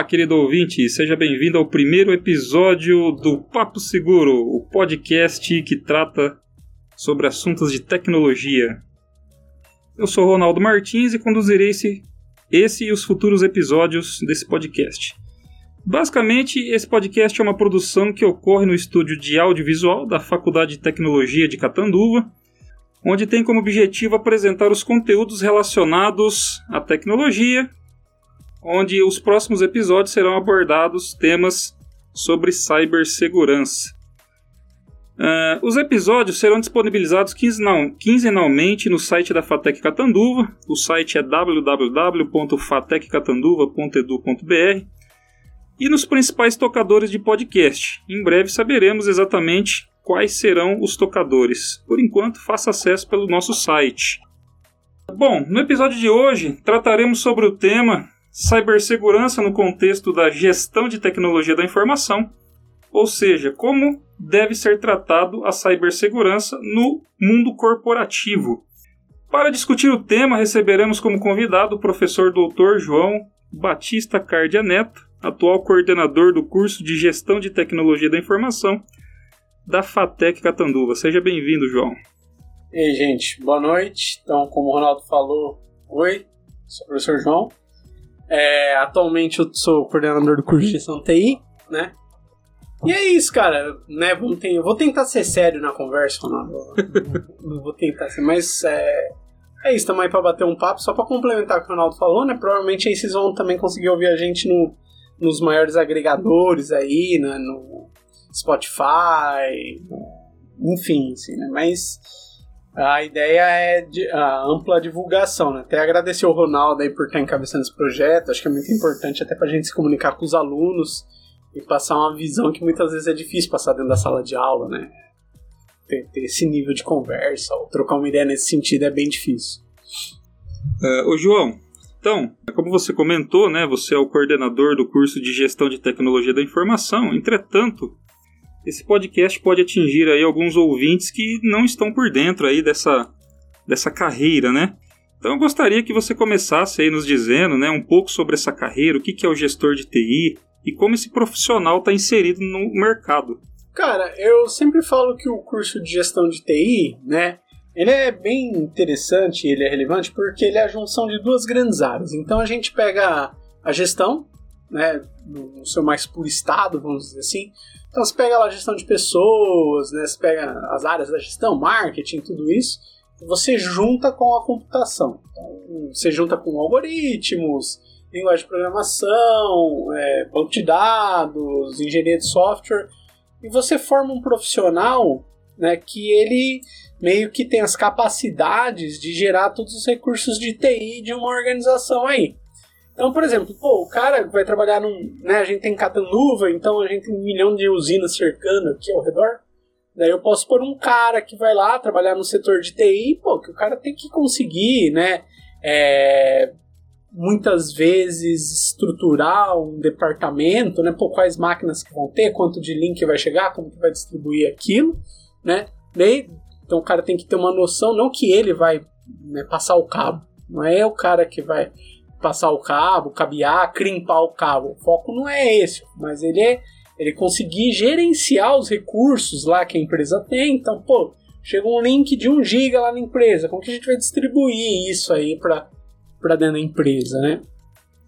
Olá, querido ouvinte, seja bem-vindo ao primeiro episódio do Papo Seguro, o podcast que trata sobre assuntos de tecnologia. Eu sou Ronaldo Martins e conduzirei esse, esse e os futuros episódios desse podcast. Basicamente, esse podcast é uma produção que ocorre no estúdio de audiovisual da Faculdade de Tecnologia de Catanduva, onde tem como objetivo apresentar os conteúdos relacionados à tecnologia onde os próximos episódios serão abordados temas sobre cibersegurança. Uh, os episódios serão disponibilizados quinzenal, quinzenalmente no site da Fatec Catanduva. O site é www.fateccatanduva.edu.br e nos principais tocadores de podcast. Em breve saberemos exatamente quais serão os tocadores. Por enquanto, faça acesso pelo nosso site. Bom, no episódio de hoje trataremos sobre o tema cibersegurança no contexto da gestão de tecnologia da informação, ou seja, como deve ser tratado a cibersegurança no mundo corporativo. Para discutir o tema, receberemos como convidado o professor Dr. João Batista Cardia Neto, atual coordenador do curso de Gestão de Tecnologia da Informação da FATEC Catanduva. Seja bem-vindo, João. E aí, gente, boa noite. Então, como o Ronaldo falou, oi, sou o professor João, é, atualmente eu sou coordenador do curso de gestão TI, né? E é isso, cara, né? Eu vou tentar ser sério na conversa, não, não vou tentar ser, mas é, é isso, estamos aí para bater um papo, só para complementar o que o Ronaldo falou, né? Provavelmente aí vocês vão também conseguir ouvir a gente no, nos maiores agregadores aí, né? no Spotify, enfim, assim, né? Mas a ideia é de, a ampla divulgação, né? Até agradecer o Ronaldo aí por estar encabeçando esse projeto, acho que é muito importante até para a gente se comunicar com os alunos e passar uma visão que muitas vezes é difícil passar dentro da sala de aula, né? Ter, ter esse nível de conversa ou trocar uma ideia nesse sentido é bem difícil. Uh, ô João, então, como você comentou, né, você é o coordenador do curso de Gestão de Tecnologia da Informação, entretanto, esse podcast pode atingir aí alguns ouvintes que não estão por dentro aí dessa, dessa carreira, né? Então eu gostaria que você começasse aí nos dizendo, né, um pouco sobre essa carreira, o que, que é o gestor de TI e como esse profissional está inserido no mercado. Cara, eu sempre falo que o curso de gestão de TI, né, ele é bem interessante, ele é relevante porque ele é a junção de duas grandes áreas. Então a gente pega a gestão, né, no seu mais puro estado, vamos dizer assim, então você pega lá a gestão de pessoas, né? Você pega as áreas da gestão, marketing, tudo isso, você junta com a computação. Então, você junta com algoritmos, linguagem de programação, é, banco de dados, engenharia de software, e você forma um profissional né, que ele meio que tem as capacidades de gerar todos os recursos de TI de uma organização aí. Então, por exemplo, pô, o cara vai trabalhar num. Né, a gente tem Catanduva, então a gente tem um milhão de usinas cercando aqui ao redor. Daí eu posso pôr um cara que vai lá trabalhar no setor de TI, pô, que o cara tem que conseguir, né? É, muitas vezes estruturar um departamento, né? Pô, quais máquinas que vão ter, quanto de link vai chegar, como que vai distribuir aquilo, né? Daí, então o cara tem que ter uma noção, não que ele vai né, passar o cabo, não é o cara que vai passar o cabo, cabear, crimpar o cabo. O foco não é esse, mas ele é ele conseguir gerenciar os recursos lá que a empresa tem. Então, pô, chega um link de 1 giga lá na empresa, como que a gente vai distribuir isso aí para dentro da empresa, né?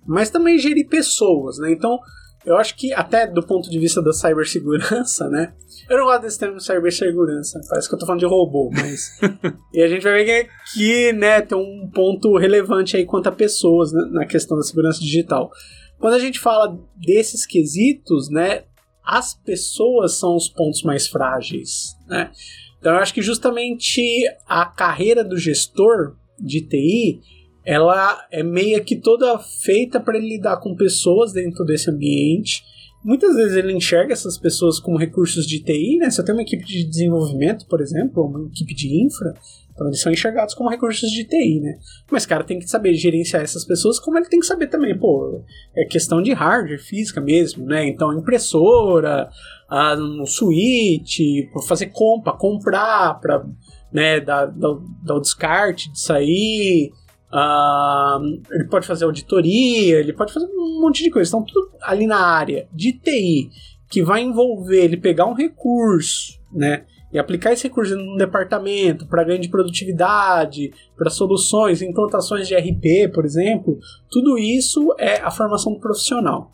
Mas também gerir pessoas, né? Então, eu acho que até do ponto de vista da cibersegurança, né? Eu não gosto desse termo cibersegurança, parece que eu tô falando de robô, mas. e a gente vai ver que, né, tem um ponto relevante aí quanto a pessoas né, na questão da segurança digital. Quando a gente fala desses quesitos, né, as pessoas são os pontos mais frágeis, né? Então eu acho que justamente a carreira do gestor de TI ela é meio que toda feita para ele lidar com pessoas dentro desse ambiente. Muitas vezes ele enxerga essas pessoas como recursos de TI, né? Se eu tenho uma equipe de desenvolvimento, por exemplo, ou uma equipe de infra, então eles são enxergados como recursos de TI, né? Mas, cara, tem que saber gerenciar essas pessoas, como ele tem que saber também, pô, é questão de hardware, física mesmo, né? Então, impressora, a, um switch, fazer compra, comprar, para né, dar, dar, dar o descarte de sair, Uh, ele pode fazer auditoria, ele pode fazer um monte de coisa. Então, tudo ali na área de TI que vai envolver ele pegar um recurso, né? E aplicar esse recurso num departamento para ganho de produtividade, para soluções, implantações de RP, por exemplo, tudo isso é a formação profissional.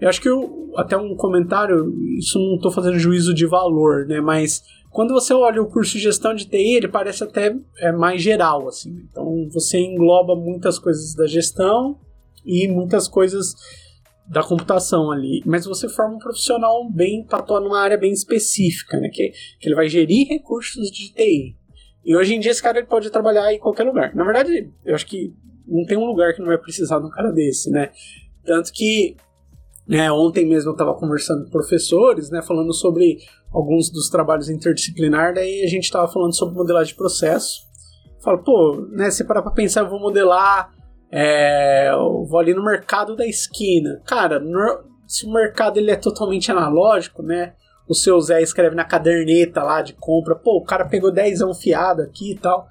Eu acho que eu, até um comentário, isso não estou fazendo juízo de valor, né? Mas quando você olha o curso de gestão de TI, ele parece até é, mais geral, assim. Então você engloba muitas coisas da gestão e muitas coisas da computação ali. Mas você forma um profissional bem para atuar numa área bem específica, né? Que, que ele vai gerir recursos de TI. E hoje em dia esse cara ele pode trabalhar em qualquer lugar. Na verdade, eu acho que não tem um lugar que não vai precisar de um cara desse, né? Tanto que né, ontem mesmo eu estava conversando com professores, né, falando sobre alguns dos trabalhos interdisciplinar, daí a gente estava falando sobre modelagem de processo. Falo, pô, né, se parar para pensar, eu vou modelar, é, eu vou ali no mercado da esquina. Cara, no, se o mercado ele é totalmente analógico, né, o seu Zé escreve na caderneta lá de compra, pô, o cara pegou 10 fiado aqui e tal.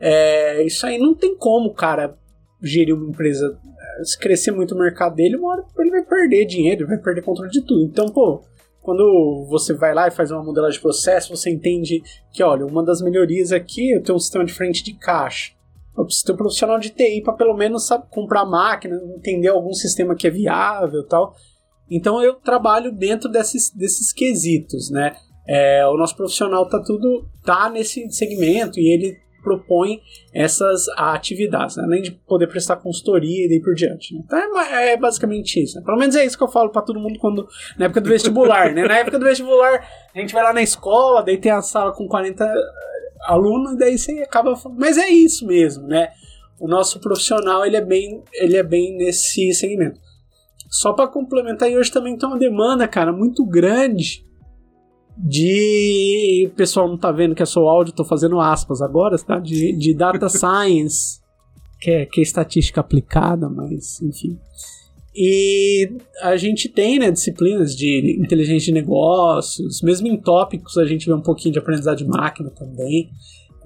É, isso aí não tem como, cara, gerir uma empresa se crescer muito o mercado dele, uma hora ele vai perder dinheiro, vai perder controle de tudo. Então, pô, quando você vai lá e faz uma modelagem de processo, você entende que, olha, uma das melhorias aqui é ter um sistema de frente de caixa. Eu preciso ter um profissional de TI para pelo menos sabe, comprar máquina, entender algum sistema que é viável tal. Então eu trabalho dentro desses, desses quesitos, né? É, o nosso profissional tá tudo tá nesse segmento e ele propõe essas atividades, né? além de poder prestar consultoria e daí por diante. Né? Então é, é, basicamente isso. Né? Pelo menos é isso que eu falo para todo mundo quando na época do vestibular. né? Na época do vestibular, a gente vai lá na escola, daí tem a sala com 40 alunos, daí você acaba falando. Mas é isso mesmo, né? O nosso profissional ele é bem, ele é bem nesse segmento. Só para complementar, e hoje também tem uma demanda, cara, muito grande de. O pessoal não tá vendo que é só áudio, tô fazendo aspas agora, tá? De, de data science, que é, que é estatística aplicada, mas enfim. E a gente tem né, disciplinas de inteligência de negócios, mesmo em tópicos a gente vê um pouquinho de aprendizado de máquina também.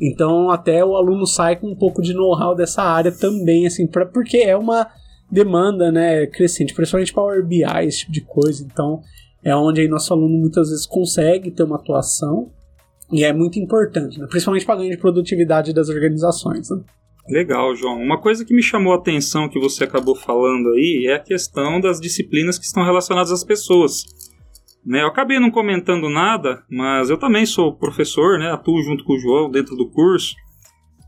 Então até o aluno sai com um pouco de know-how dessa área também, assim, pra, porque é uma demanda né, crescente, principalmente Power BI, esse tipo de coisa. Então é onde aí nosso aluno muitas vezes consegue ter uma atuação e é muito importante, né? principalmente para ganho de produtividade das organizações. Né? Legal, João. Uma coisa que me chamou a atenção que você acabou falando aí é a questão das disciplinas que estão relacionadas às pessoas. Né, eu acabei não comentando nada, mas eu também sou professor, né, atuo junto com o João dentro do curso.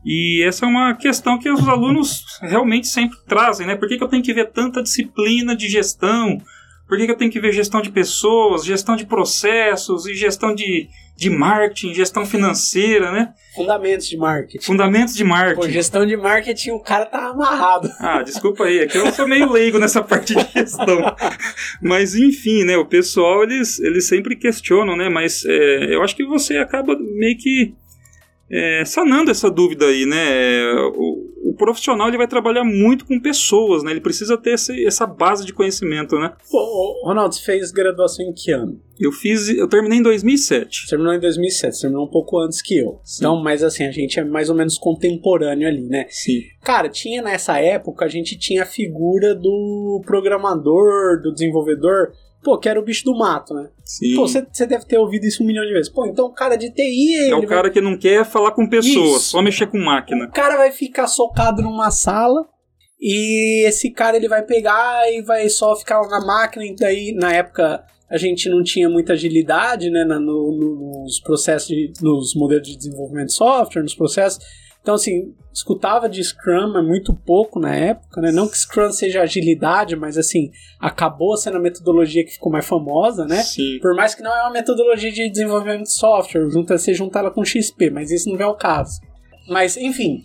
E essa é uma questão que os alunos realmente sempre trazem, né? Por que, que eu tenho que ver tanta disciplina de gestão? Por que, que eu tenho que ver gestão de pessoas, gestão de processos e gestão de, de marketing, gestão financeira, né? Fundamentos de marketing. Fundamentos de marketing. Pô, gestão de marketing, o cara tá amarrado. Ah, desculpa aí, é que eu sou meio leigo nessa parte de gestão. Mas enfim, né? O pessoal, eles, eles sempre questionam, né? Mas é, eu acho que você acaba meio que é, sanando essa dúvida aí, né? O, o, profissional ele vai trabalhar muito com pessoas, né? Ele precisa ter esse, essa base de conhecimento, né? Ô, Ronaldo, você fez graduação em que ano? Eu fiz, eu terminei em 2007. Você terminou em 2007, você terminou um pouco antes que eu. Sim. Então, mas assim, a gente é mais ou menos contemporâneo ali, né? Sim. Cara, tinha nessa época, a gente tinha a figura do programador, do desenvolvedor pô, que era o bicho do mato, né? Sim. Pô, você deve ter ouvido isso um milhão de vezes. Pô, então o cara de TI. É o cara vai... que não quer falar com pessoas, só mexer com máquina. O cara vai ficar socado numa sala e esse cara ele vai pegar e vai só ficar na máquina. E daí, na época, a gente não tinha muita agilidade né, no, no, nos processos, de, nos modelos de desenvolvimento de software, nos processos. Então, assim, escutava de Scrum, mas muito pouco na época, né? Não que Scrum seja agilidade, mas, assim, acabou sendo a metodologia que ficou mais famosa, né? Sim. Por mais que não é uma metodologia de desenvolvimento de software, junta, você juntar ela com XP, mas isso não é o caso. Mas, enfim,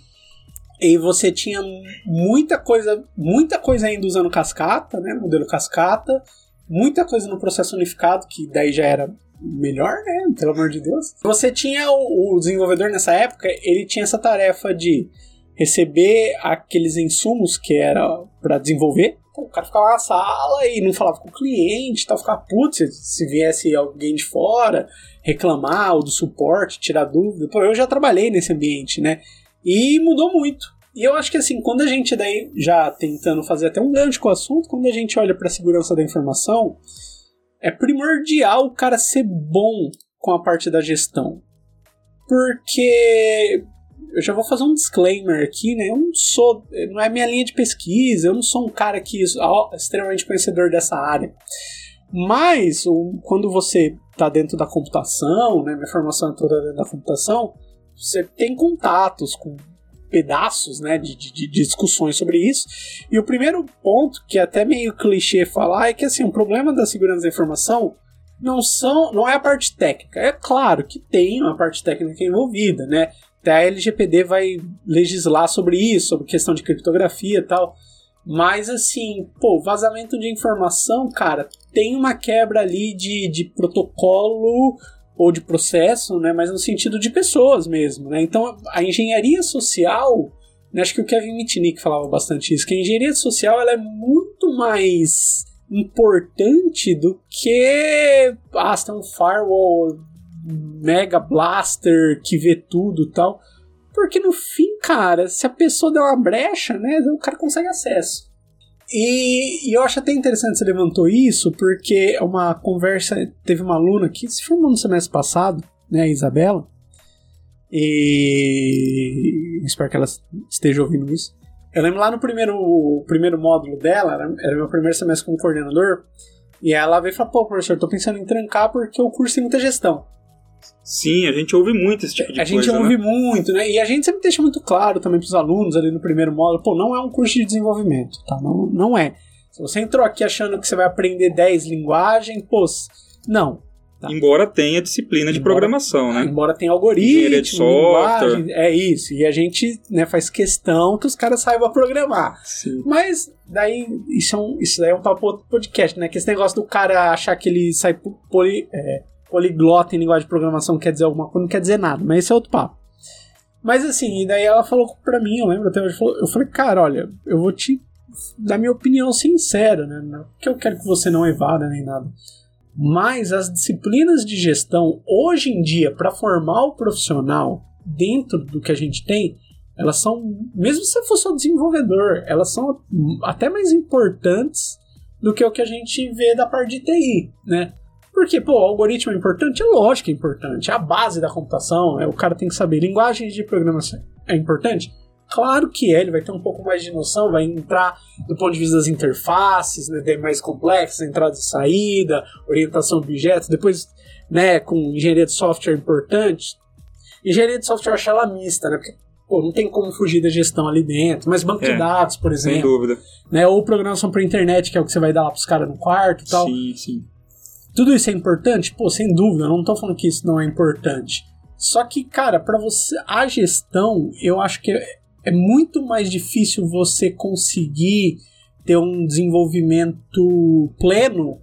e você tinha muita coisa, muita coisa ainda usando cascata, né? Modelo cascata, muita coisa no processo unificado, que daí já era melhor, né? Pelo amor de Deus. Você tinha o, o desenvolvedor nessa época, ele tinha essa tarefa de receber aqueles insumos que era para desenvolver. Então, o cara ficava na sala e não falava com o cliente, tal, ficava putz, se viesse alguém de fora reclamar ou do suporte, tirar dúvida. Pô, eu já trabalhei nesse ambiente, né? E mudou muito. E eu acho que assim, quando a gente daí já tentando fazer até um gancho com o assunto, quando a gente olha para a segurança da informação, é primordial o cara ser bom com a parte da gestão. Porque eu já vou fazer um disclaimer aqui, né? Eu não sou, não é minha linha de pesquisa, eu não sou um cara que é extremamente conhecedor dessa área. Mas quando você está dentro da computação, né? Minha formação é toda dentro da computação, você tem contatos com pedaços né, de, de, de, discussões sobre isso. E o primeiro ponto, que é até meio clichê falar, é que assim, o problema da segurança da informação não, são, não é a parte técnica. É claro que tem uma parte técnica envolvida, né? Até a LGPD vai legislar sobre isso, sobre questão de criptografia e tal. Mas assim, pô, vazamento de informação, cara, tem uma quebra ali de, de protocolo ou de processo, né, mas no sentido de pessoas mesmo. Né? Então, a engenharia social, né, acho que o Kevin Mitnick falava bastante isso, que a engenharia social ela é muito mais importante do que ah, tem um firewall mega blaster que vê tudo tal. Porque no fim, cara, se a pessoa der uma brecha, né, o cara consegue acesso. E, e, eu acho até interessante você levantou isso, porque é uma conversa. Teve uma aluna que se formou no semestre passado, né, a Isabela. E espero que ela esteja ouvindo isso. Eu lembro lá no primeiro, primeiro módulo dela, era, meu primeiro semestre como coordenador, e ela veio e falou: pô, professor, tô pensando em trancar porque o curso tem muita gestão. Sim, a gente ouve muito esse tipo de a coisa. A gente ouve né? muito, né? E a gente sempre deixa muito claro também para os alunos ali no primeiro módulo: pô, não é um curso de desenvolvimento, tá? Não, não é. Se você entrou aqui achando que você vai aprender 10 linguagens, pô, não. Tá? Embora tenha disciplina de embora, programação, né? Embora tenha algoritmo, de software. Linguagem, é isso. E a gente né, faz questão que os caras saibam programar. Sim. Mas daí isso, é um, isso daí é um papo podcast, né? Que esse negócio do cara achar que ele sai poli, é, poliglota em linguagem de programação quer dizer alguma coisa, não quer dizer nada, mas esse é outro papo. Mas assim, e daí ela falou pra mim, eu lembro até hoje, eu falei, cara, olha, eu vou te dar minha opinião sincera, né? Não que eu quero que você não evada nem nada. Mas as disciplinas de gestão, hoje em dia, para formar o profissional dentro do que a gente tem, elas são, mesmo se você for só desenvolvedor, elas são até mais importantes do que o que a gente vê da parte de TI, né? Porque, pô, o algoritmo é importante? É lógico que é importante. É a base da computação. É, o cara tem que saber. Linguagem de programação é importante? Claro que é, ele vai ter um pouco mais de noção, vai entrar do ponto de vista das interfaces, né, mais complexas, entrada e saída, orientação a objetos, depois, né, com engenharia de software importante. Engenharia de software eu acho ela mista, né, porque pô, não tem como fugir da gestão ali dentro, mas banco é, de dados, por exemplo. Sem dúvida. Né, ou programação para internet, que é o que você vai dar lá pros caras no quarto e tal. Sim, sim. Tudo isso é importante? Pô, sem dúvida, não tô falando que isso não é importante. Só que, cara, para você a gestão, eu acho que é, é muito mais difícil você conseguir ter um desenvolvimento pleno,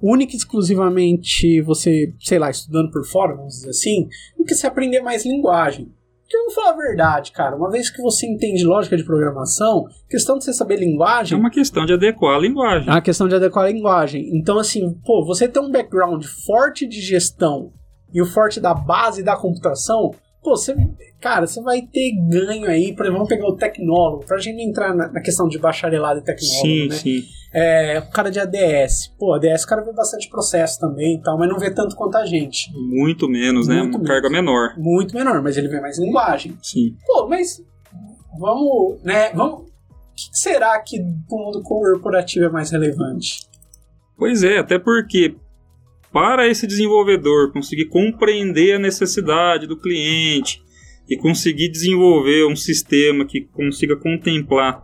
única e exclusivamente você, sei lá, estudando por fora, vamos dizer assim, do que se aprender mais linguagem. Porque eu vou falar a verdade, cara. Uma vez que você entende lógica de programação, questão de você saber linguagem. É uma questão de adequar a linguagem. É uma questão de adequar a linguagem. Então, assim, pô, você tem um background forte de gestão e o forte da base da computação, pô, você, cara, você vai ter ganho aí, por exemplo, vamos pegar o tecnólogo, pra gente entrar na, na questão de bacharelado e tecnólogo, sim, né? Sim, é, o cara de ADS. Pô, ADS o cara vê bastante processo também e tal, mas não vê tanto quanto a gente. Muito menos, né? Muito né? Uma menos. carga menor. Muito menor, mas ele vê mais linguagem. Sim. Pô, mas vamos, né, vamos... O que será que o mundo corporativo é mais relevante? Pois é, até porque para esse desenvolvedor conseguir compreender a necessidade do cliente e conseguir desenvolver um sistema que consiga contemplar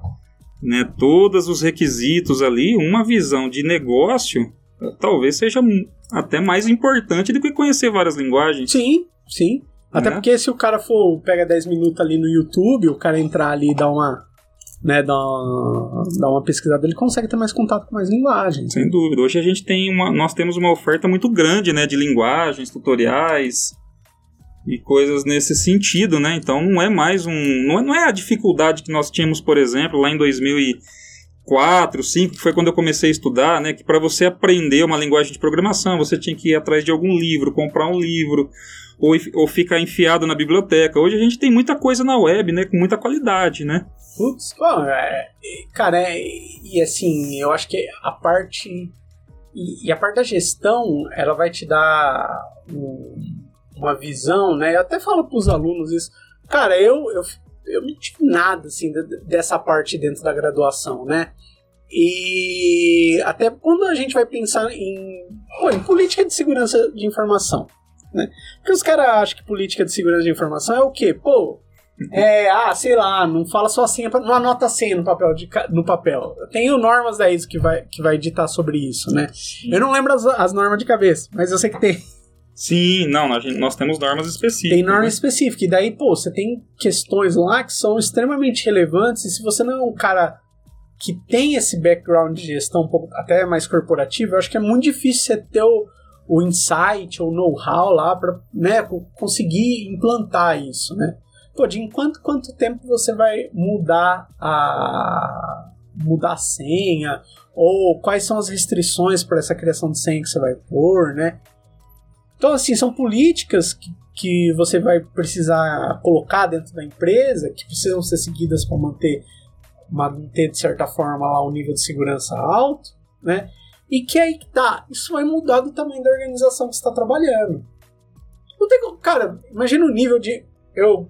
né, todos os requisitos ali, uma visão de negócio talvez seja até mais importante do que conhecer várias linguagens. Sim, sim. Até né? porque se o cara for, pega 10 minutos ali no YouTube, o cara entrar ali e dar uma, né, dar uma, dar uma pesquisada, ele consegue ter mais contato com mais linguagens. Sem dúvida. Hoje a gente tem uma, nós temos uma oferta muito grande, né, de linguagens, tutoriais, e coisas nesse sentido, né? Então não é mais um. Não é, não é a dificuldade que nós tínhamos, por exemplo, lá em 2004, 2005, que foi quando eu comecei a estudar, né? Que para você aprender uma linguagem de programação, você tinha que ir atrás de algum livro, comprar um livro, ou, ou fica enfiado na biblioteca. Hoje a gente tem muita coisa na web, né? Com muita qualidade, né? Putz, bom, é, cara, é, e assim, eu acho que a parte. E, e a parte da gestão, ela vai te dar um, uma visão, né? Eu até falo para os alunos isso. Cara, eu, eu, eu não tive nada assim dessa parte dentro da graduação, né? E até quando a gente vai pensar em, pô, em política de segurança de informação, né? Porque os caras acham que política de segurança de informação é o quê? Pô, é, ah, sei lá, não fala só senha, não anota senha no papel. De, no papel. Eu tenho normas da ISO que vai, que vai ditar sobre isso, né? Eu não lembro as, as normas de cabeça, mas eu sei que tem. Sim, não, nós temos normas específicas. Tem norma né? específica, e daí, pô, você tem questões lá que são extremamente relevantes, e se você não é um cara que tem esse background de gestão um pouco até mais corporativo, eu acho que é muito difícil você ter o, o insight ou know-how lá para né, conseguir implantar isso, né? Pô, de enquanto quanto tempo você vai mudar a mudar a senha ou quais são as restrições para essa criação de senha que você vai pôr, né? Então assim, são políticas que, que você vai precisar colocar dentro da empresa, que precisam ser seguidas para manter manter de certa forma lá o nível de segurança alto, né? E que aí que tá, isso vai mudar do tamanho da organização que você está trabalhando. Não tem, cara, imagina o nível de eu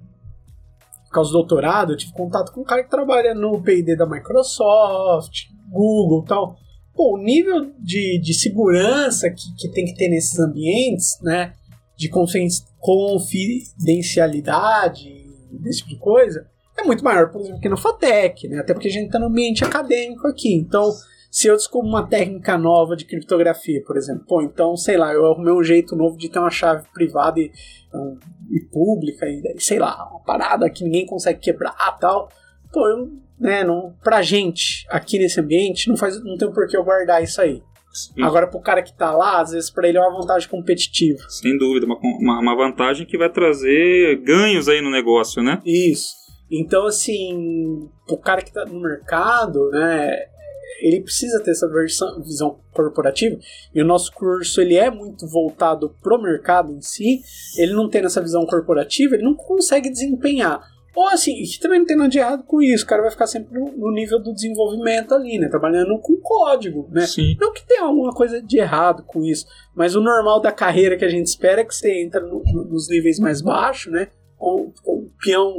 por causa do doutorado, eu tive contato com um cara que trabalha no P&D da Microsoft, Google tal. Pô, o nível de, de segurança que, que tem que ter nesses ambientes, né, de confidencialidade, desse tipo de coisa, é muito maior, por exemplo, que no FATEC, né? Até porque a gente está no ambiente acadêmico aqui. Então, se eu descubro uma técnica nova de criptografia, por exemplo, pô, então, sei lá, eu arrumei um jeito novo de ter uma chave privada e, um, e pública, e sei lá, uma parada que ninguém consegue quebrar tal. Pô, eu, né, não, pra gente aqui nesse ambiente, não, faz, não tem por que eu guardar isso aí. Sim. Agora, pro cara que tá lá, às vezes para ele é uma vantagem competitiva. Sem dúvida, uma, uma, uma vantagem que vai trazer ganhos aí no negócio, né? Isso. Então, assim, o cara que tá no mercado, né, ele precisa ter essa versão, visão corporativa e o nosso curso ele é muito voltado pro mercado em si. Ele não tem essa visão corporativa, ele não consegue desempenhar. Ou assim, e também não tem nada de errado com isso, o cara vai ficar sempre no, no, nível do desenvolvimento ali, né? Trabalhando com código, né? Sim. Não que tenha alguma coisa de errado com isso, mas o normal da carreira que a gente espera é que você entra no, no, nos níveis mais baixos, né? Com, com o peão,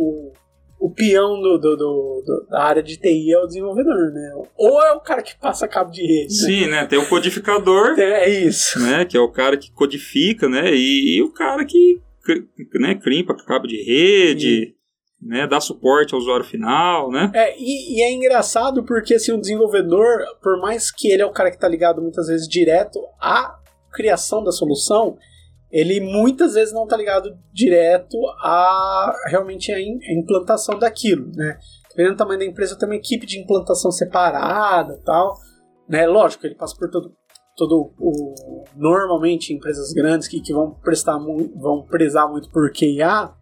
o peão do, do, do, da área de TI é o desenvolvedor, né? Ou é o cara que passa cabo de rede. Né? Sim, né? Tem o codificador. É, é isso. Né? Que é o cara que codifica, né? E, e o cara que né, crimpa cabo de rede. Sim. Né, dá suporte ao usuário final, né? É, e, e, é engraçado porque assim, o desenvolvedor, por mais que ele é o cara que está ligado muitas vezes direto à criação da solução, ele muitas vezes não está ligado direto a realmente a, in, a implantação daquilo, né? Dependendo do tamanho da empresa, tem uma equipe de implantação separada tal, né? Lógico, ele passa por todo, todo o... Normalmente, empresas grandes que, que vão prestar vão prezar muito por QA,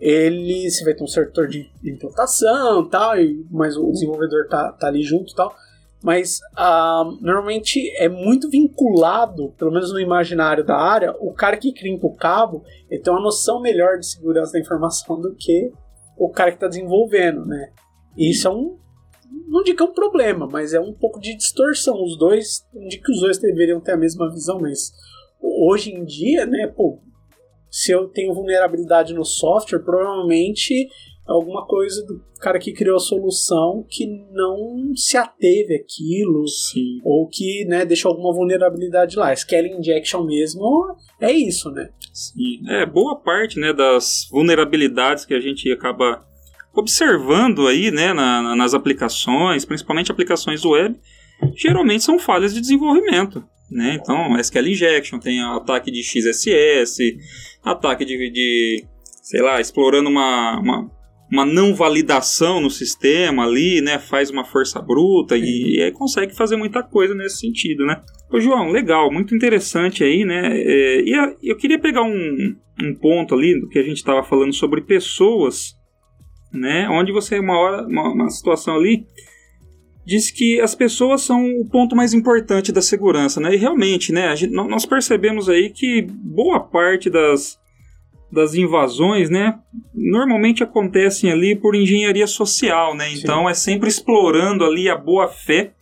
ele se vai ter um setor de implantação tal, e, mas o desenvolvedor tá, tá ali junto tal mas uh, normalmente é muito vinculado, pelo menos no imaginário da área, o cara que crimpa o cabo ele tem uma noção melhor de segurança da informação do que o cara que está desenvolvendo, né? E isso é um, não digo que é um problema, mas é um pouco de distorção. Os dois, digo que os dois deveriam ter a mesma visão, mas hoje em dia, né, pô, se eu tenho vulnerabilidade no software, provavelmente alguma coisa do cara que criou a solução que não se ateve aquilo Sim. ou que né, deixou alguma vulnerabilidade lá. Scaling injection mesmo é isso, né? Sim. É, boa parte né, das vulnerabilidades que a gente acaba observando aí né, na, nas aplicações, principalmente aplicações web, geralmente são falhas de desenvolvimento. Né? Então, SQL injection, tem ataque de XSS, ataque de, de sei lá, explorando uma, uma uma não validação no sistema ali, né? Faz uma força bruta e, e, consegue fazer muita coisa nesse sentido, né? Ô, João, legal, muito interessante aí, né? É, e a, eu queria pegar um, um ponto ali do que a gente estava falando sobre pessoas, né? Onde você, uma hora, uma, uma situação ali, disse que as pessoas são o ponto mais importante da segurança, né? E realmente, né? Gente, nós percebemos aí que boa parte das das invasões, né, normalmente acontecem ali por engenharia social, né? Então Sim. é sempre explorando ali a boa fé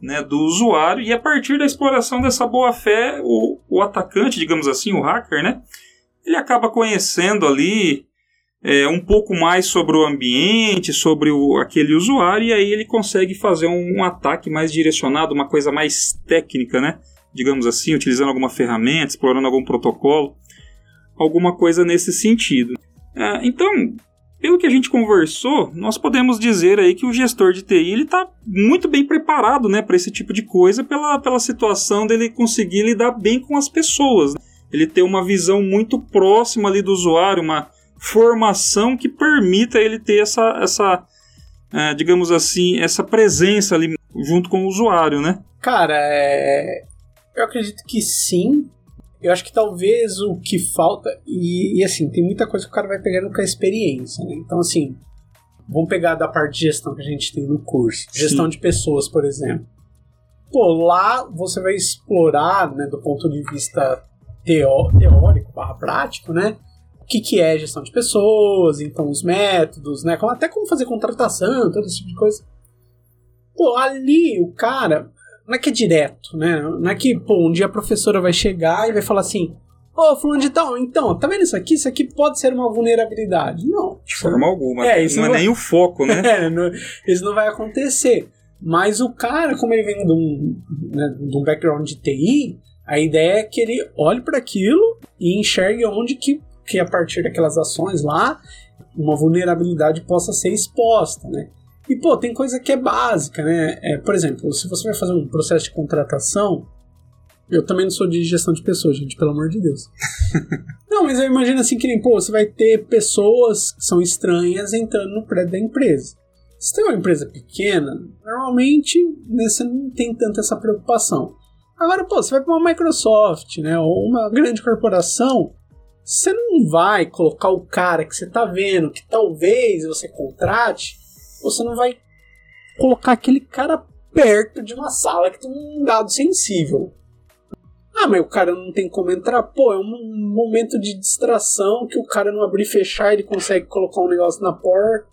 né, do usuário e a partir da exploração dessa boa fé, o, o atacante, digamos assim, o hacker, né, ele acaba conhecendo ali é, um pouco mais sobre o ambiente, sobre o, aquele usuário, e aí ele consegue fazer um, um, ataque mais direcionado, uma coisa mais técnica, né? Digamos assim, utilizando alguma ferramenta, explorando algum protocolo alguma coisa nesse sentido. É, então, pelo que a gente conversou, nós podemos dizer aí que o gestor de TI ele está muito bem preparado, né, para esse tipo de coisa, pela, pela situação dele conseguir lidar bem com as pessoas. Né? Ele ter uma visão muito próxima ali do usuário, uma formação que permita ele ter essa, essa é, digamos assim, essa presença ali junto com o usuário, né? Cara, é... eu acredito que sim, eu acho que talvez o que falta, e, e, assim, tem muita coisa que o cara vai pegando com a experiência, né? Então, assim, vamos pegar da parte de gestão que a gente tem no curso. Sim. Gestão de pessoas, por exemplo. Pô, lá você vai explorar, né, do ponto de vista teó teórico barra prático, né? O que, que é gestão de pessoas, então os métodos, né? Até como fazer contratação, todo esse tipo de coisa. Pô, ali o cara, não é que é direto, né? Não é que, pô, um dia a professora vai chegar e vai falar assim: Ô, oh, fulano de tal, então, tá vendo isso aqui? Isso aqui pode ser uma vulnerabilidade. Não. De forma alguma. É, isso não, não é vai... nem o foco, né? é, não, isso não vai acontecer. Mas o cara, como ele vem de um, né, de um background de TI, a ideia é que ele olhe para aquilo e enxergue onde que, que, a partir daquelas ações lá, uma vulnerabilidade possa ser exposta, né? E, pô, tem coisa que é básica, né? É, por exemplo, se você vai fazer um processo de contratação, eu também não sou de gestão de pessoas, gente, pelo amor de Deus. não, mas eu imagino assim que nem, pô, você vai ter pessoas que são estranhas entrando no prédio da empresa. Se tem uma empresa pequena, normalmente né, você não tem tanta essa preocupação. Agora, pô, você vai para uma Microsoft, né, ou uma grande corporação, você não vai colocar o cara que você tá vendo, que talvez você contrate, você não vai colocar aquele cara perto de uma sala que tem um dado sensível. Ah, mas o cara não tem como entrar. Pô, é um momento de distração que o cara não abrir e fechar, ele consegue colocar um negócio na porta,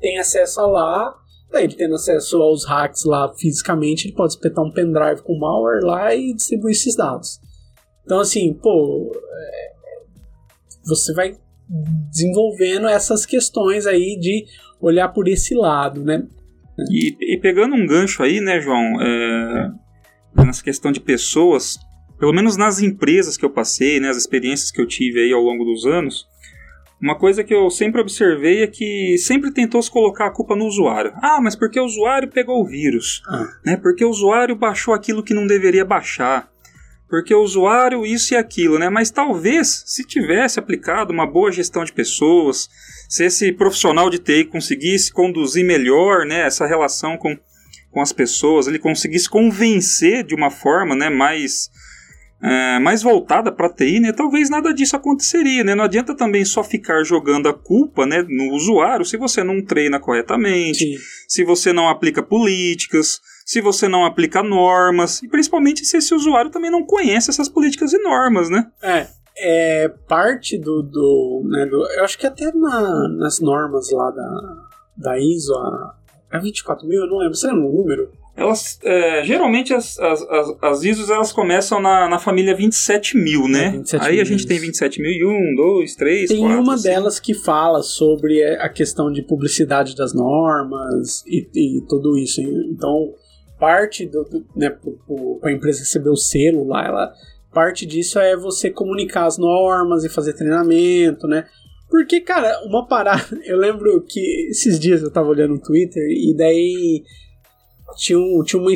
tem acesso a lá. Daí ele tendo acesso aos hacks lá fisicamente, ele pode espetar um pendrive com malware lá e distribuir esses dados. Então, assim, pô, é, você vai desenvolvendo essas questões aí de olhar por esse lado, né? E, e pegando um gancho aí, né, João, é, nessa questão de pessoas, pelo menos nas empresas que eu passei, né, as experiências que eu tive aí ao longo dos anos, uma coisa que eu sempre observei é que sempre tentou se colocar a culpa no usuário. Ah, mas porque o usuário pegou o vírus, ah. né? Porque o usuário baixou aquilo que não deveria baixar. Porque o usuário isso e aquilo, né? Mas talvez se tivesse aplicado uma boa gestão de pessoas, se esse profissional de TI conseguisse conduzir melhor né, essa relação com, com as pessoas, ele conseguisse convencer de uma forma né, mais, é, mais voltada para a TI, né, talvez nada disso aconteceria. Né? Não adianta também só ficar jogando a culpa né, no usuário se você não treina corretamente, Sim. se você não aplica políticas, se você não aplica normas, e principalmente se esse usuário também não conhece essas políticas e normas, né? É, é parte do. do, né, do eu acho que até na, nas normas lá da, da ISO, a, a 24 mil, eu não lembro, você lembra o número? Elas, é, geralmente as, as, as, as, ISOs elas começam na, na família 27 mil, né? É, 27 Aí mil, a gente tem 27 mil e 1, 2, 3, Tem 4, uma assim. delas que fala sobre a questão de publicidade das normas e, e tudo isso. Então, parte do, do né, para a empresa receber o selo lá, ela Parte disso é você comunicar as normas e fazer treinamento, né? Porque, cara, uma parada. Eu lembro que esses dias eu tava olhando no Twitter e daí tinha, um, tinha uma,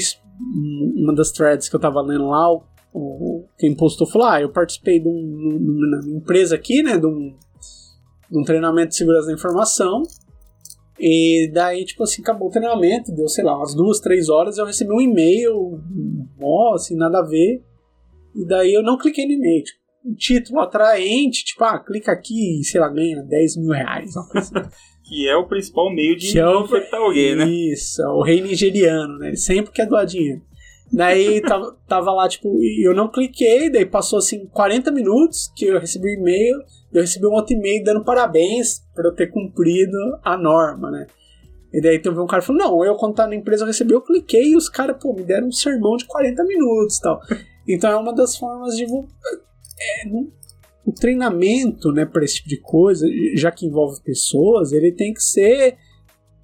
uma das threads que eu tava lendo lá. O, quem postou falou: Ah, eu participei de, um, de uma empresa aqui, né? De um, de um treinamento de segurança da informação. E daí, tipo assim, acabou o treinamento, deu, sei lá, umas duas, três horas. Eu recebi um e-mail, ó, assim, nada a ver e daí eu não cliquei no e-mail. Tipo, um título atraente, tipo, ah, clica aqui e, sei lá, ganha 10 mil reais. Assim. que é o principal meio de é infectar alguém, né? Isso, é o rei nigeriano, né? Ele sempre quer doar dinheiro. Daí tava, tava lá, tipo, e eu não cliquei, daí passou assim 40 minutos que eu recebi um e-mail, eu recebi um outro e-mail dando parabéns por eu ter cumprido a norma, né? E daí teve um cara falou, não, eu quando tava na empresa eu recebi, eu cliquei e os caras, pô, me deram um sermão de 40 minutos e tal. Então é uma das formas de. É, o treinamento, né, para esse tipo de coisa, já que envolve pessoas, ele tem que ser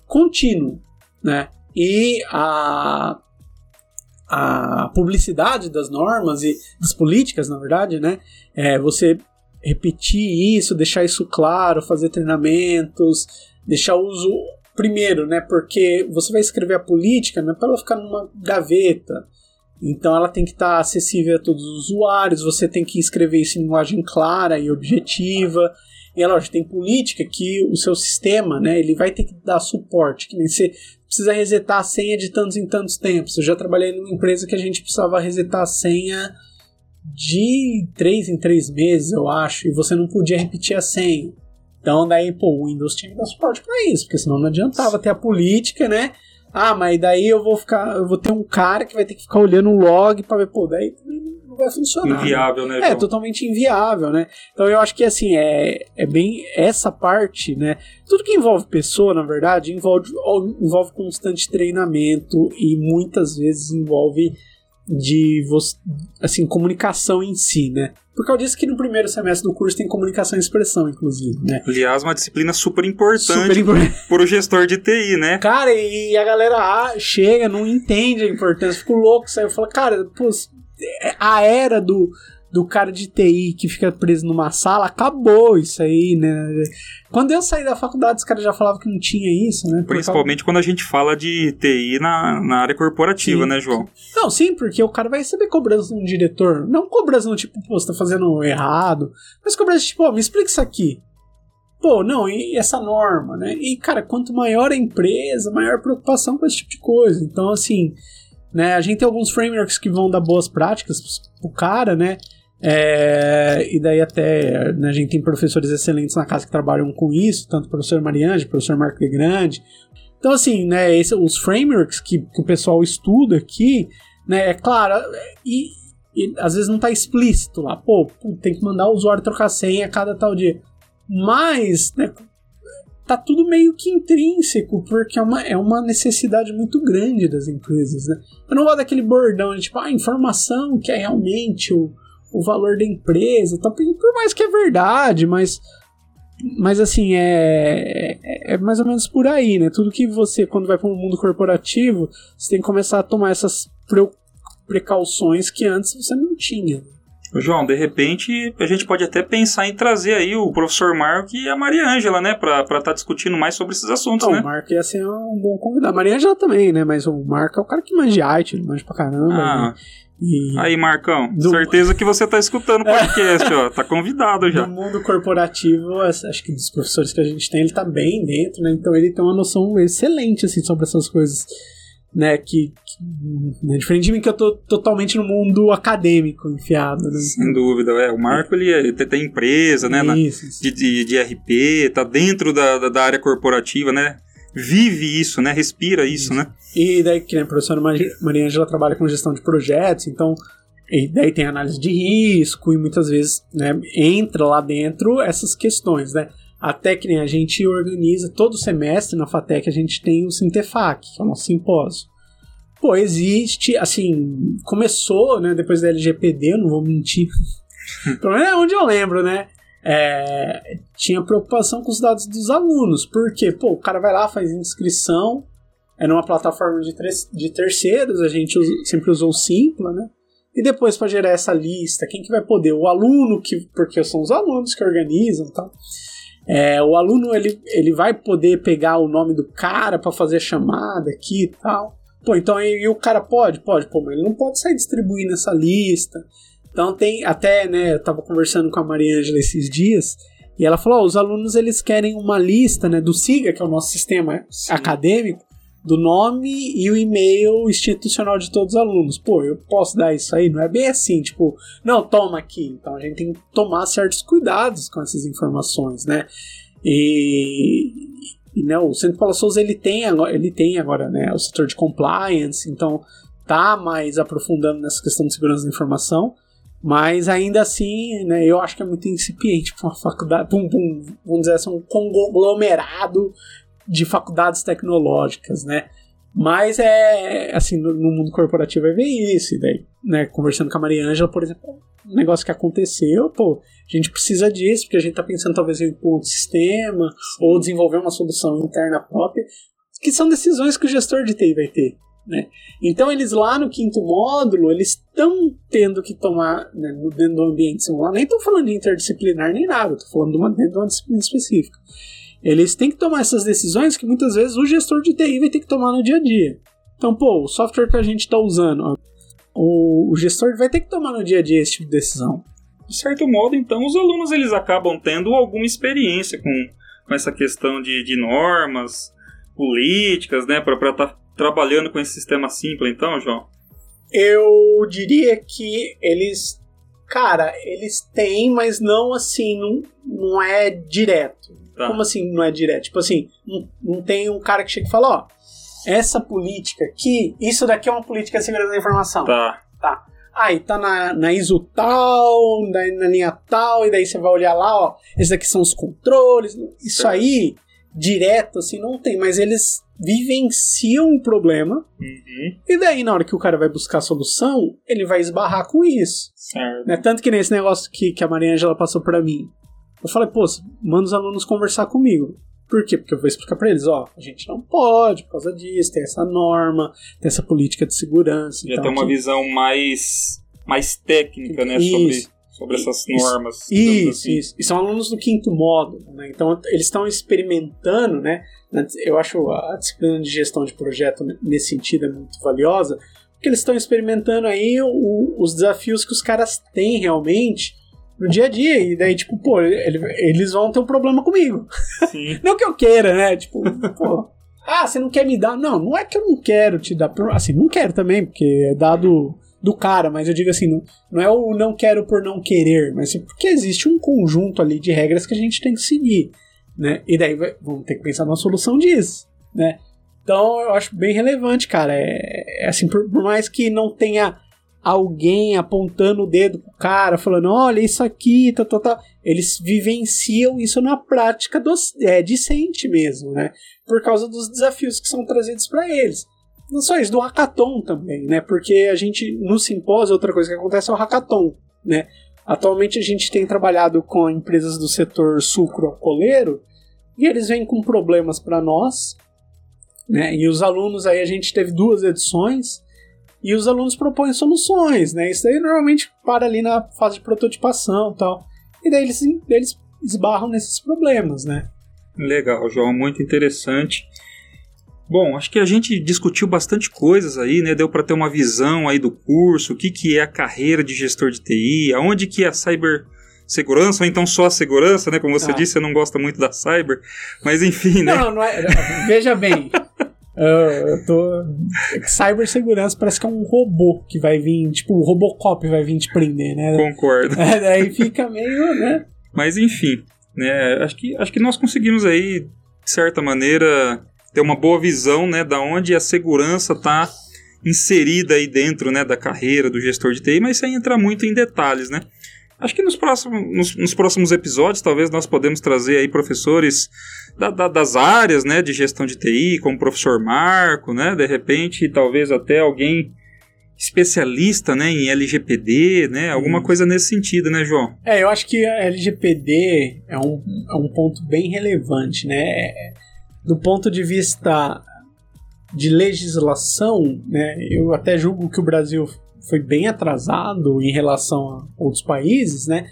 contínuo, né? E a a publicidade das normas e das políticas, na verdade, né? É você repetir isso, deixar isso claro, fazer treinamentos, deixar o uso primeiro, né? Porque você vai escrever a política, não é para ela ficar numa gaveta. Então ela tem que estar acessível a todos os usuários, você tem que escrever isso em linguagem clara e objetiva. E é lógico, tem política que o seu sistema, né, ele vai ter que dar suporte, que nem você precisa resetar a senha de tantos em tantos tempos. Eu já trabalhei numa empresa que a gente precisava resetar a senha de 3 em 3 meses, eu acho, e você não podia repetir a senha. Então daí, pô, o Windows tinha que dar suporte para isso, porque senão não adiantava ter a política, né? Ah, mas daí eu vou ficar, eu vou ter um cara que vai ter que ficar olhando o log para ver, pô, daí não vai funcionar. Inviável, né? né é, totalmente inviável, né? Então eu acho que assim, é, é bem essa parte, né? Tudo que envolve pessoa, na verdade, envolve, envolve constante treinamento e muitas vezes envolve de assim, comunicação em si, né? Porque eu disse que no primeiro semestre do curso tem comunicação e expressão, inclusive, né? Aliás, uma disciplina super importante super impor... para o gestor de TI, né? Cara, e a galera chega, não entende a importância, fico louco, sai, eu falo, cara, pô, a era do do cara de TI que fica preso numa sala, acabou isso aí, né? Quando eu saí da faculdade, os caras já falavam que não tinha isso, né? Principalmente causa... quando a gente fala de TI na, na área corporativa, sim. né, João? Não, sim, porque o cara vai receber cobrança de um diretor. Não cobrança no tipo, pô, você tá fazendo errado, mas cobrança tipo, pô, me explica isso aqui. Pô, não, e essa norma, né? E, cara, quanto maior a empresa, maior a preocupação com esse tipo de coisa. Então, assim, né, a gente tem alguns frameworks que vão dar boas práticas pro cara, né? É, e daí até né, a gente tem professores excelentes na casa que trabalham com isso, tanto o professor Mariange, o professor Marco de Grande. Então, assim, né, esse, os frameworks que, que, o pessoal estuda aqui, né, é claro, e, e às vezes não está explícito lá, pô, tem que mandar o usuário trocar senha a cada tal dia. Mas, né, tá tudo meio que intrínseco, porque é uma, é uma necessidade muito grande das empresas, né? Eu não gosto daquele bordão de tipo, ah, informação que é realmente o o valor da empresa, tá, por mais que é verdade, mas mas assim, é, é, é mais ou menos por aí, né? Tudo que você, quando vai para o mundo corporativo, você tem que começar a tomar essas precauções que antes você não tinha. João, de repente a gente pode até pensar em trazer aí o professor Marco e a Maria Ângela, né, para estar tá discutindo mais sobre esses assuntos, não, né? O Marco ia ser um bom convidado. A Maria Ângela também, né, mas o Marco é o cara que manja de arte, ele manja pra caramba. Ah. Né? E Aí, Marcão, do... certeza que você está escutando o podcast, ó. Tá convidado já. No mundo corporativo, acho que dos professores que a gente tem, ele tá bem dentro, né? Então ele tem uma noção excelente, assim, sobre essas coisas, né? Que, que né? diferente de mim, que eu tô totalmente no mundo acadêmico enfiado, né? Sem dúvida, é. O Marco, ele, ele é, tem empresa, né? Isso, na, de, de, de, RP, tá dentro da, da, da área corporativa, né? vive isso, né? Respira isso, isso. né? E daí, que a professora Maria Angela trabalha com gestão de projetos, então e daí tem análise de risco e muitas vezes né, entra lá dentro essas questões, né? Até que nem a gente organiza todo semestre na FATEC, a gente tem o Sintefac, que é o nosso simpósio. Pô, existe, assim, começou, né, depois da LGPD, eu não vou mentir, pelo menos é onde eu lembro, né? é, tinha preocupação com os dados dos alunos, porque pô, o cara vai lá, faz inscrição, é numa plataforma de, de terceiros, a gente usa, sempre usou o Simpla, né? E depois para gerar essa lista, quem que vai poder? O aluno, que porque são os alunos que organizam, tá? É, o aluno ele, ele vai poder pegar o nome do cara para fazer a chamada aqui e tal. Pô, então e, e, o cara pode? Pode, pô, mas ele não pode sair distribuindo essa lista. Então tem até, né, eu tava conversando com a Maria Ângela esses dias, e ela falou, oh, os alunos eles querem uma lista, né, do SIGA, que é o nosso sistema Sim. acadêmico, do nome e o e-mail institucional de todos os alunos. Pô, eu posso dar isso aí? Não é bem assim, tipo, não, toma aqui. Então a gente tem que tomar certos cuidados com essas informações, né? E, e né, o Centro Paulo Souza ele tem agora, ele tem agora, né, o setor de compliance, então tá mais aprofundando nessa questão de segurança da informação, mas ainda assim, né, eu acho que é muito incipiente para uma faculdade, vamos dizer assim, um conglomerado de faculdades tecnológicas, né? Mas é assim, no, no mundo corporativo é ver isso, e daí, né, conversando com a Maria Ângela, por exemplo, um negócio que aconteceu, pô, a gente precisa disso, porque a gente tá pensando talvez em um sistema, ou desenvolver uma solução interna própria, que são decisões que o gestor de TI vai ter. Né? Então eles lá no quinto módulo, eles estão tendo que tomar, né, dentro do ambiente simular, nem estou falando de interdisciplinar nem nada, estou falando de uma, dentro de uma disciplina específica. Eles têm que tomar essas decisões que muitas vezes o gestor de TI vai ter que tomar no dia a dia. Então, pô, o software que a gente está usando, o, o gestor vai ter que tomar no dia a dia esse tipo de decisão. De certo modo, então, os alunos eles acabam tendo alguma experiência com, com essa questão de, de normas, políticas, né, para estar tá trabalhando com esse sistema simples, então, João? Eu diria que eles, cara, eles têm, mas não assim, não, não é direto. Tá. Como assim não é direto? Tipo assim, não, não tem um cara que chega e fala, ó, essa política aqui, isso daqui é uma política de segurança da informação. Tá. Tá. Aí tá na, na ISO tal, na, na linha tal, e daí você vai olhar lá, ó, esses aqui são os controles. Isso certo. aí direto, assim, não tem, mas eles vivenciam um problema, uhum. e daí, na hora que o cara vai buscar a solução, ele vai esbarrar com isso. Certo. Né? Tanto que nesse negócio que, que a Maria Angela passou para mim, eu falei, pô, manda os alunos conversar comigo. Por quê? Porque eu vou explicar para eles, ó, a gente não pode por causa disso, tem essa norma, tem essa política de segurança. Já tem uma aqui... visão mais, mais técnica, né, isso. sobre sobre essas normas. Isso, assim. isso. E são alunos do quinto módulo, né? Então eles estão experimentando, né? Eu acho a disciplina de gestão de projeto nesse sentido é muito valiosa, porque eles estão experimentando aí o, os desafios que os caras têm realmente no dia a dia. E daí, tipo, pô, ele, eles vão ter um problema comigo. não que eu queira, né? Tipo, pô. Ah, você não quer me dar? Não, não é que eu não quero te dar. Assim, não quero também, porque é dado do cara, mas eu digo assim, não, não é o não quero por não querer, mas é porque existe um conjunto ali de regras que a gente tem que seguir, né? E daí vamos ter que pensar numa solução disso, né? Então eu acho bem relevante, cara. É, é assim, por, por, mais que não tenha alguém apontando o dedo pro cara, falando, olha, isso aqui, tá, tá, tá. Eles vivenciam isso na prática do, é, decente mesmo, né? Por causa dos desafios que são trazidos para eles. Não só isso, do hackathon também, né? Porque a gente, no simpósio, outra coisa que acontece é o hackathon, né? Atualmente a gente tem trabalhado com empresas do setor sucro-coleiro e eles vêm com problemas para nós, né? E os alunos aí a gente teve duas edições e os alunos propõem soluções, né? Isso aí normalmente para ali na fase de prototipação e tal. E daí eles, eles esbarram nesses problemas, né? Legal, João, muito interessante. Bom, acho que a gente discutiu bastante coisas aí, né? Deu para ter uma visão aí do curso, o que, que é a carreira de gestor de TI, aonde que é a cyber segurança, ou então só a segurança, né? Como você ah. disse, você não gosta muito da cyber, mas enfim, né? Não, não é. Veja bem. eu tô. Cybersegurança parece que é um robô que vai vir, tipo, o Robocop vai vir te prender, né? Concordo. É, daí fica meio, né? Mas enfim, né? Acho que, acho que nós conseguimos aí, de certa maneira, ter uma boa visão né, da onde a segurança está inserida aí dentro né, da carreira do gestor de TI, mas sem entrar muito em detalhes, né? Acho que nos próximos, nos, nos próximos episódios talvez nós podemos trazer aí professores da, da, das áreas né, de gestão de TI, como o professor Marco, né? De repente, talvez até alguém especialista né, em LGPD, né? Alguma coisa nesse sentido, né, João? É, eu acho que a LGPD é um, é um ponto bem relevante, né? do ponto de vista de legislação, né, eu até julgo que o Brasil foi bem atrasado em relação a outros países, né?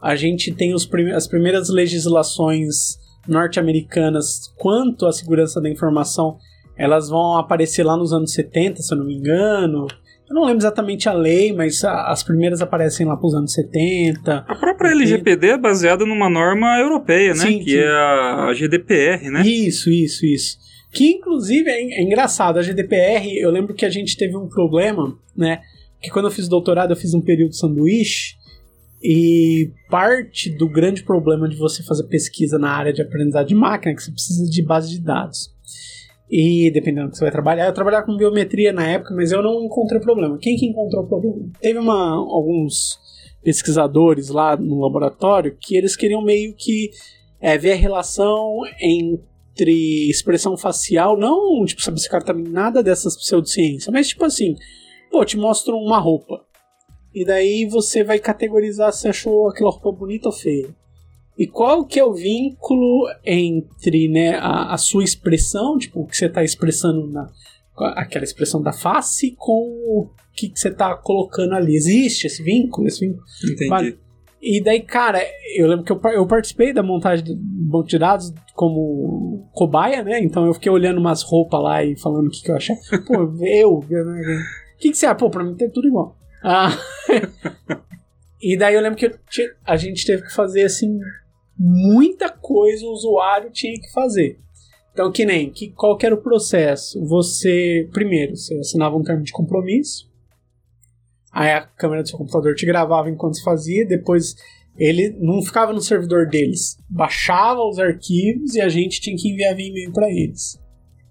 A gente tem prime as primeiras legislações norte-americanas quanto à segurança da informação, elas vão aparecer lá nos anos 70, se eu não me engano. Eu não lembro exatamente a lei, mas a, as primeiras aparecem lá para os anos 70. A própria 80. LGPD é baseada numa norma europeia, né? Sim, que sim. é a GDPR, né? Isso, isso, isso. Que inclusive é, é engraçado, a GDPR, eu lembro que a gente teve um problema, né? Que quando eu fiz doutorado, eu fiz um período sanduíche. E parte do grande problema de você fazer pesquisa na área de aprendizagem de máquina é que você precisa de base de dados. E dependendo do que você vai trabalhar, eu trabalhava com biometria na época, mas eu não encontrei problema. Quem que encontrou problema? Teve uma, alguns pesquisadores lá no laboratório que eles queriam meio que é, ver a relação entre expressão facial, não tipo saber se o cara tá nada dessas pseudociências, mas tipo assim, pô, te mostro uma roupa. E daí você vai categorizar se achou aquela roupa bonita ou feia. E qual que é o vínculo entre né, a, a sua expressão, tipo, o que você está expressando na aquela expressão da face com o que, que você está colocando ali. Existe esse vínculo? Esse vínculo? Entendi. Vale. E daí, cara, eu lembro que eu, eu participei da montagem do banco de dados como cobaia, né? Então eu fiquei olhando umas roupas lá e falando o que, que eu achei. Pô, eu. O que, que você acha? Pô, pra mim tem tudo igual. Ah. e daí eu lembro que eu, a gente teve que fazer assim muita coisa o usuário tinha que fazer. Então, que nem, que, qual que era o processo? Você, primeiro, você assinava um termo de compromisso, aí a câmera do seu computador te gravava enquanto você fazia, depois ele não ficava no servidor deles, baixava os arquivos e a gente tinha que enviar via e-mail para eles.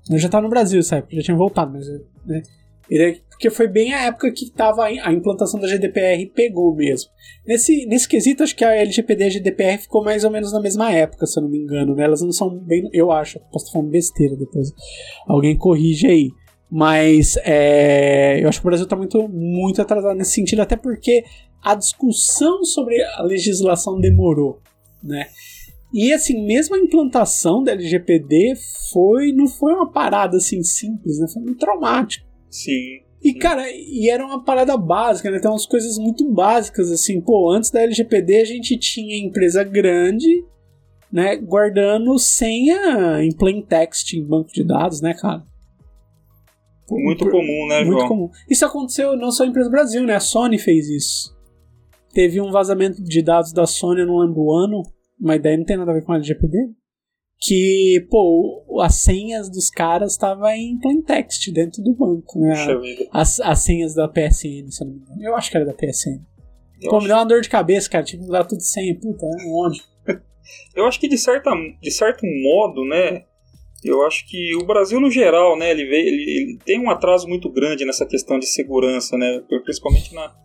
Eu já estava no Brasil, sabe? Já tinha voltado, mas né, ele, porque foi bem a época que tava a implantação da GDPR pegou mesmo. Nesse, nesse quesito, acho que a LGPD e a GDPR ficou mais ou menos na mesma época, se eu não me engano. Né? Elas não são bem. Eu acho, posso estar falando besteira depois. Alguém corrige aí. Mas é, eu acho que o Brasil está muito, muito atrasado nesse sentido, até porque a discussão sobre a legislação demorou. Né? E assim, mesmo a implantação da LGPD foi, não foi uma parada assim simples, né? foi muito traumático. Sim. E, cara, e era uma parada básica, né? Tem umas coisas muito básicas, assim. Pô, antes da LGPD a gente tinha empresa grande, né? Guardando senha em plain text em banco de dados, né, cara? Muito Por, comum, né, Muito João? comum. Isso aconteceu não só em empresa Brasil, né? A Sony fez isso. Teve um vazamento de dados da Sony, eu não lembro o ano, mas daí não tem nada a ver com a LGPD que, pô, as senhas dos caras estavam em plain text dentro do banco, né? As, as senhas da PSN, se eu não me engano. Eu acho que era da PSN. Eu pô, acho... me deu uma dor de cabeça, cara. Tive que mudar tudo de senha. Puta, é onde? eu acho que de, certa, de certo modo, né? Eu acho que o Brasil no geral, né? Ele, veio, ele, ele tem um atraso muito grande nessa questão de segurança, né? Principalmente na,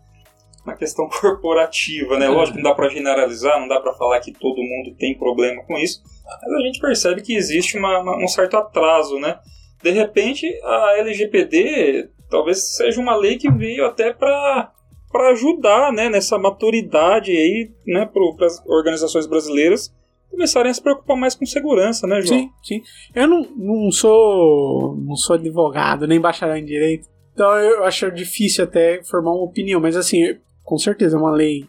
na questão corporativa, né? Lógico que não dá para generalizar, não dá para falar que todo mundo tem problema com isso, mas a gente percebe que existe uma, uma, um certo atraso, né? De repente, a LGPD talvez seja uma lei que veio até para para ajudar, né, nessa maturidade aí, né, para as organizações brasileiras começarem a se preocupar mais com segurança, né, João? Sim, sim. Eu não, não sou não sou advogado nem bacharel em direito, então eu acho difícil até formar uma opinião, mas assim, com certeza é uma lei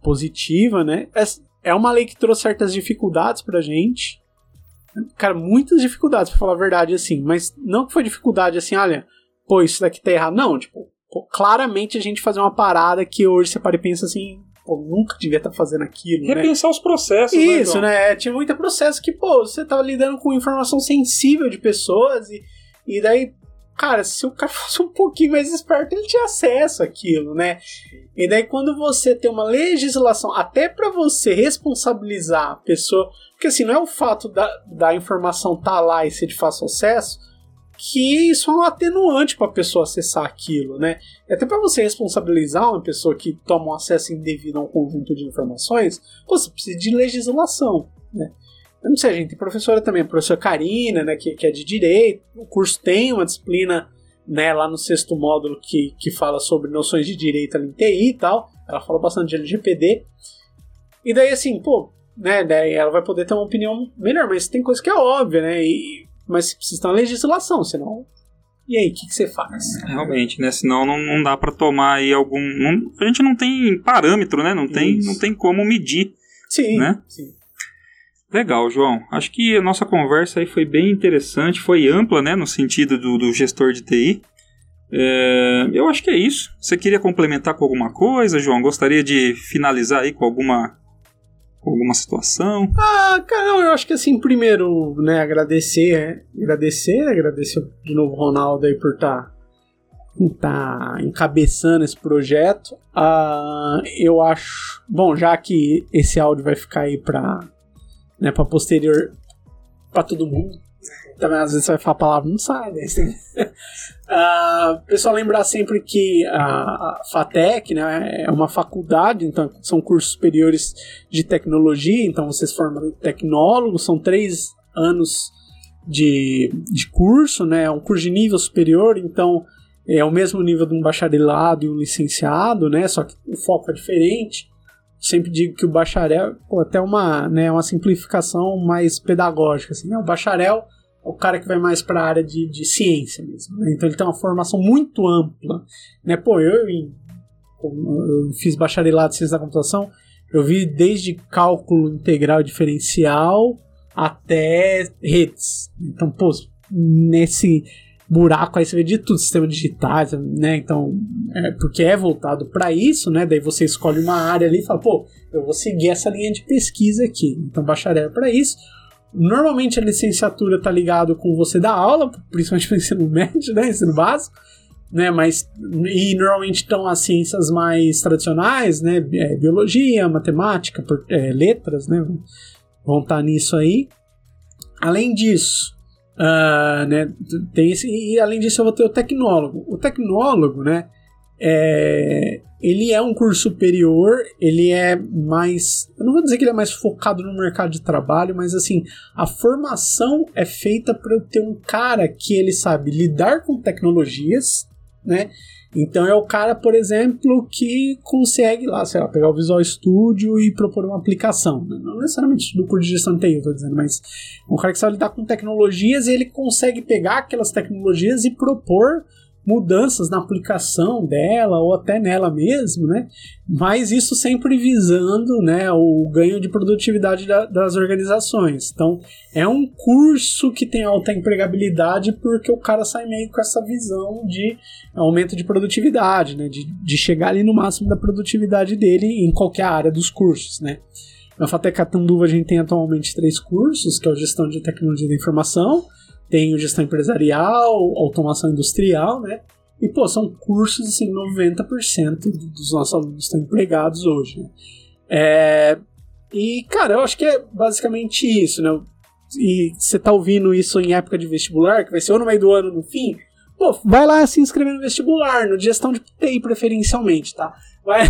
positiva, né? É, uma lei que trouxe certas dificuldades pra gente. Cara, muitas dificuldades, pra falar a verdade, assim. Mas não que foi dificuldade assim, olha, pô, isso daqui tá errado. Não, tipo, pô, claramente a gente fazer uma parada que hoje você para e pensa assim, pô, nunca devia estar tá fazendo aquilo. Né? Repensar né? os processos, né, Isso, né? né? Tinha muito processo que, pô, você tava lidando com informação sensível de pessoas e, e daí, cara, se o cara fosse um pouquinho mais esperto, ele tinha acesso àquilo, né? E daí quando você tem uma legislação, até para você responsabilizar a pessoa, porque assim, não é o fato da, da informação estar tá lá e ser de fácil acesso, que isso é um atenuante para a pessoa acessar aquilo, né? E até para você responsabilizar uma pessoa que toma um acesso indevido a um conjunto de informações, você precisa de legislação, né? Eu não sei, a gente tem professora também, a professora Karina, né, que, que é de direito, o curso tem uma disciplina né, lá no sexto módulo que, que fala sobre noções de direito em TI e tal. Ela fala bastante de LGPD. E daí, assim, pô, né, daí ela vai poder ter uma opinião melhor, mas tem coisa que é óbvia, né? E, mas precisa ter uma legislação, senão. E aí, o que, que, você faz? Realmente, né? Senão não, não dá para tomar aí algum. Não, a gente não tem parâmetro, né? Não tem, não tem como medir. Sim. Né? sim. Legal, João. Acho que a nossa conversa aí foi bem interessante, foi ampla, né, no sentido do, do gestor de TI. É, eu acho que é isso. Você queria complementar com alguma coisa, João? Gostaria de finalizar aí com alguma alguma situação? Ah, cara, não, eu acho que assim, primeiro, né, agradecer, agradecer, agradecer de novo Ronaldo aí por estar tá, tá encabeçando esse projeto. Ah, eu acho, bom, já que esse áudio vai ficar aí para né, para posterior para todo mundo. Também às vezes você vai falar a palavra não sai, né? uh, pessoal lembrar sempre que a, FATEC né, é uma faculdade, então são cursos superiores de tecnologia, então vocês formam tecnólogos, são três anos de, de curso, né? É um curso de nível superior, então é o mesmo nível de um bacharelado e um licenciado, né? Só que o foco é diferente. Sempre digo que o bacharel, pô, até uma, né, uma simplificação mais pedagógica, assim, né? O bacharel é o cara que vai mais para a área de, de ciência mesmo, né? Então ele tem uma formação muito ampla, né? Pô, eu, eu fiz bacharelado em ciência da computação, eu vi desde cálculo integral diferencial até redes. Então, pô, nesse buraco aí você vê de tudo, sistema digitais, né? Então, é, porque é voltado para isso, né? Daí você escolhe uma área ali e fala, pô, eu vou seguir essa linha de pesquisa aqui. Então, bacharel é para isso. Normalmente a licenciatura tá ligado com você dar aula, principalmente para ensino médio, né? Ensino básico. Né, mas e normalmente estão as ciências mais tradicionais, né, é, biologia, matemática, por, é, letras, né, vão estar tá nisso aí. Além disso, Uh, né, tem esse, e além disso eu vou ter o tecnólogo. O tecnólogo, né, é, ele é um curso superior, ele é mais, eu não vou dizer que ele é mais focado no mercado de trabalho, mas assim, a formação é feita para eu ter um cara que ele sabe lidar com tecnologias, né, então é o cara, por exemplo, que consegue lá, sei lá, pegar o Visual Studio e propor uma aplicação. Não necessariamente do curso de gestão de TI, eu tô dizendo, mas um cara que sabe lidar com tecnologias e ele consegue pegar aquelas tecnologias e propor mudanças na aplicação dela ou até nela mesmo, né? Mas isso sempre visando, né, o ganho de produtividade da, das organizações. Então, é um curso que tem alta empregabilidade porque o cara sai meio com essa visão de aumento de produtividade, né, de, de chegar ali no máximo da produtividade dele em qualquer área dos cursos, né? Na FATEC Catanduva a gente tem atualmente três cursos, que é o Gestão de Tecnologia da Informação, tem gestão empresarial, automação industrial, né? E, pô, são cursos, assim, 90% dos nossos alunos estão empregados hoje, né? É, e, cara, eu acho que é basicamente isso, né? E você tá ouvindo isso em época de vestibular, que vai ser ou no meio do ano no fim, pô, vai lá se inscrever no vestibular, no gestão de TI preferencialmente, tá? Vai.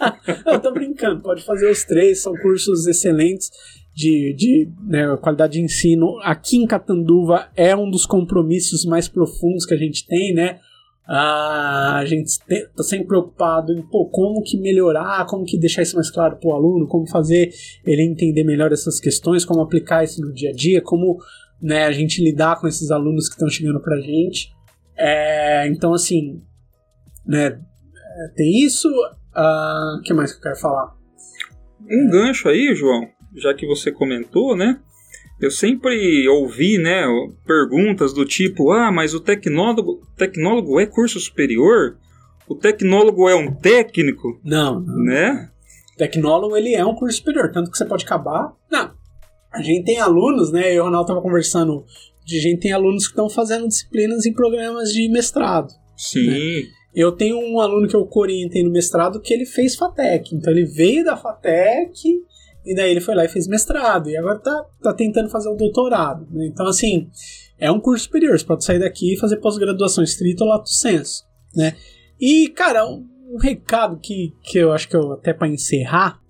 eu tô brincando, pode fazer os três, são cursos excelentes de, de né, qualidade de ensino aqui em Catanduva é um dos compromissos mais profundos que a gente tem, né? Ah, a gente está sempre preocupado em pô, como que melhorar, como que deixar isso mais claro para o aluno, como fazer ele entender melhor essas questões, como aplicar isso no dia a dia, como né, a gente lidar com esses alunos que estão chegando para a gente. É, então, assim, né, é, tem isso. O uh, que mais que eu quero falar? Um gancho aí, João, já que você comentou, né? Eu sempre ouvi, né, perguntas do tipo: "Ah, mas o tecnólogo, tecnólogo é curso superior? O tecnólogo é um técnico?" Não, não. Né? O tecnólogo ele é um curso superior, tanto que você pode acabar. Não. A gente tem alunos, né? Eu e o Ronaldo tava conversando de gente tem alunos que estão fazendo disciplinas em programas de mestrado. Sim. Né? Eu tenho um aluno que eu orientei no mestrado que ele fez FATEC. Então ele veio da FATEC e daí ele foi lá e fez mestrado. E agora tá, tá tentando fazer o doutorado. Né? Então, assim, é um curso superior. Você pode sair daqui e fazer pós-graduação estrito ou lato senso. Né? E, cara, um, um recado que, que eu acho que eu até para encerrar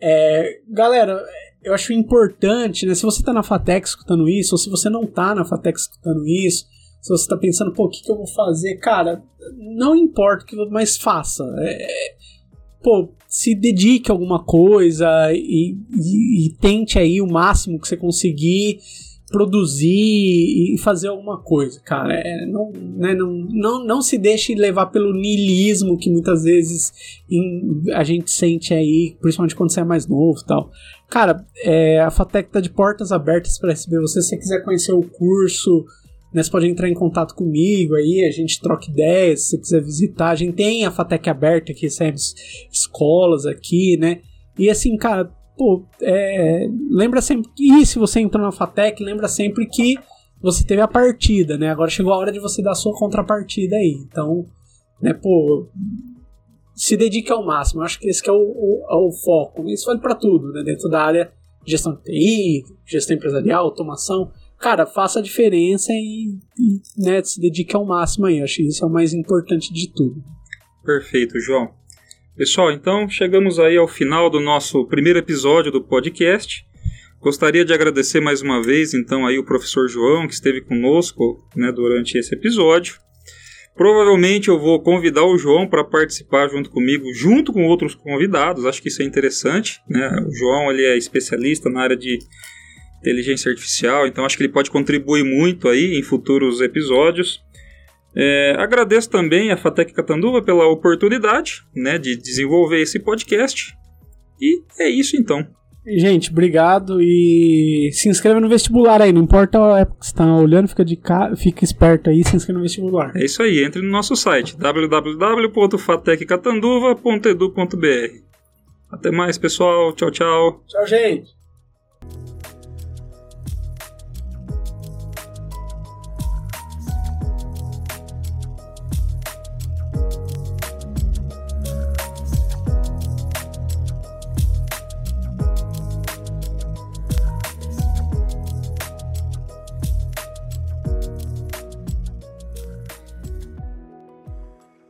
é, galera, eu acho importante, né? Se você tá na FATEC escutando isso, ou se você não tá na FATEC escutando isso, se você tá pensando, pô, o que, que eu vou fazer? Cara, não importa o que mais faça. É, pô, se dedique a alguma coisa e, e, e, tente aí o máximo que você conseguir produzir e fazer alguma coisa, cara. É, não, né, não, não, não se deixe levar pelo niilismo que muitas vezes em, a gente sente aí, principalmente quando você é mais novo tal. Cara, é, a Fatec tá de portas abertas para receber você. Se você quiser conhecer o curso, né, você pode entrar em contato comigo aí, a gente troca ideias, se você quiser visitar. A gente tem a FATEC aberta que recebe escolas aqui, né? E assim, cara, pô, é, lembra sempre e se você entrou na FATEC, lembra sempre que você teve a partida, né? Agora chegou a hora de você dar a sua contrapartida aí. Então, né, pô, se dedique ao máximo. Eu acho que esse que é o, o, é o foco. Isso vale para tudo, né? Dentro da área gestão de TI, gestão empresarial, automação cara, faça a diferença e, e né, se dedique ao máximo aí. Acho que isso é o mais importante de tudo. Perfeito, João. Pessoal, então chegamos aí ao final do nosso primeiro episódio do podcast. Gostaria de agradecer mais uma vez, então, aí o professor João, que esteve conosco né, durante esse episódio. Provavelmente eu vou convidar o João para participar junto comigo, junto com outros convidados. Acho que isso é interessante. Né? O João ele é especialista na área de inteligência artificial, então acho que ele pode contribuir muito aí em futuros episódios. É, agradeço também a Fatec Catanduva pela oportunidade né, de desenvolver esse podcast. E é isso então. Gente, obrigado e se inscreva no vestibular aí, não importa a época que você está olhando, fica, de ca... fica esperto aí, se inscreva no vestibular. É isso aí, entre no nosso site www.fateccatanduva.edu.br. Até mais, pessoal. Tchau, tchau. Tchau, gente.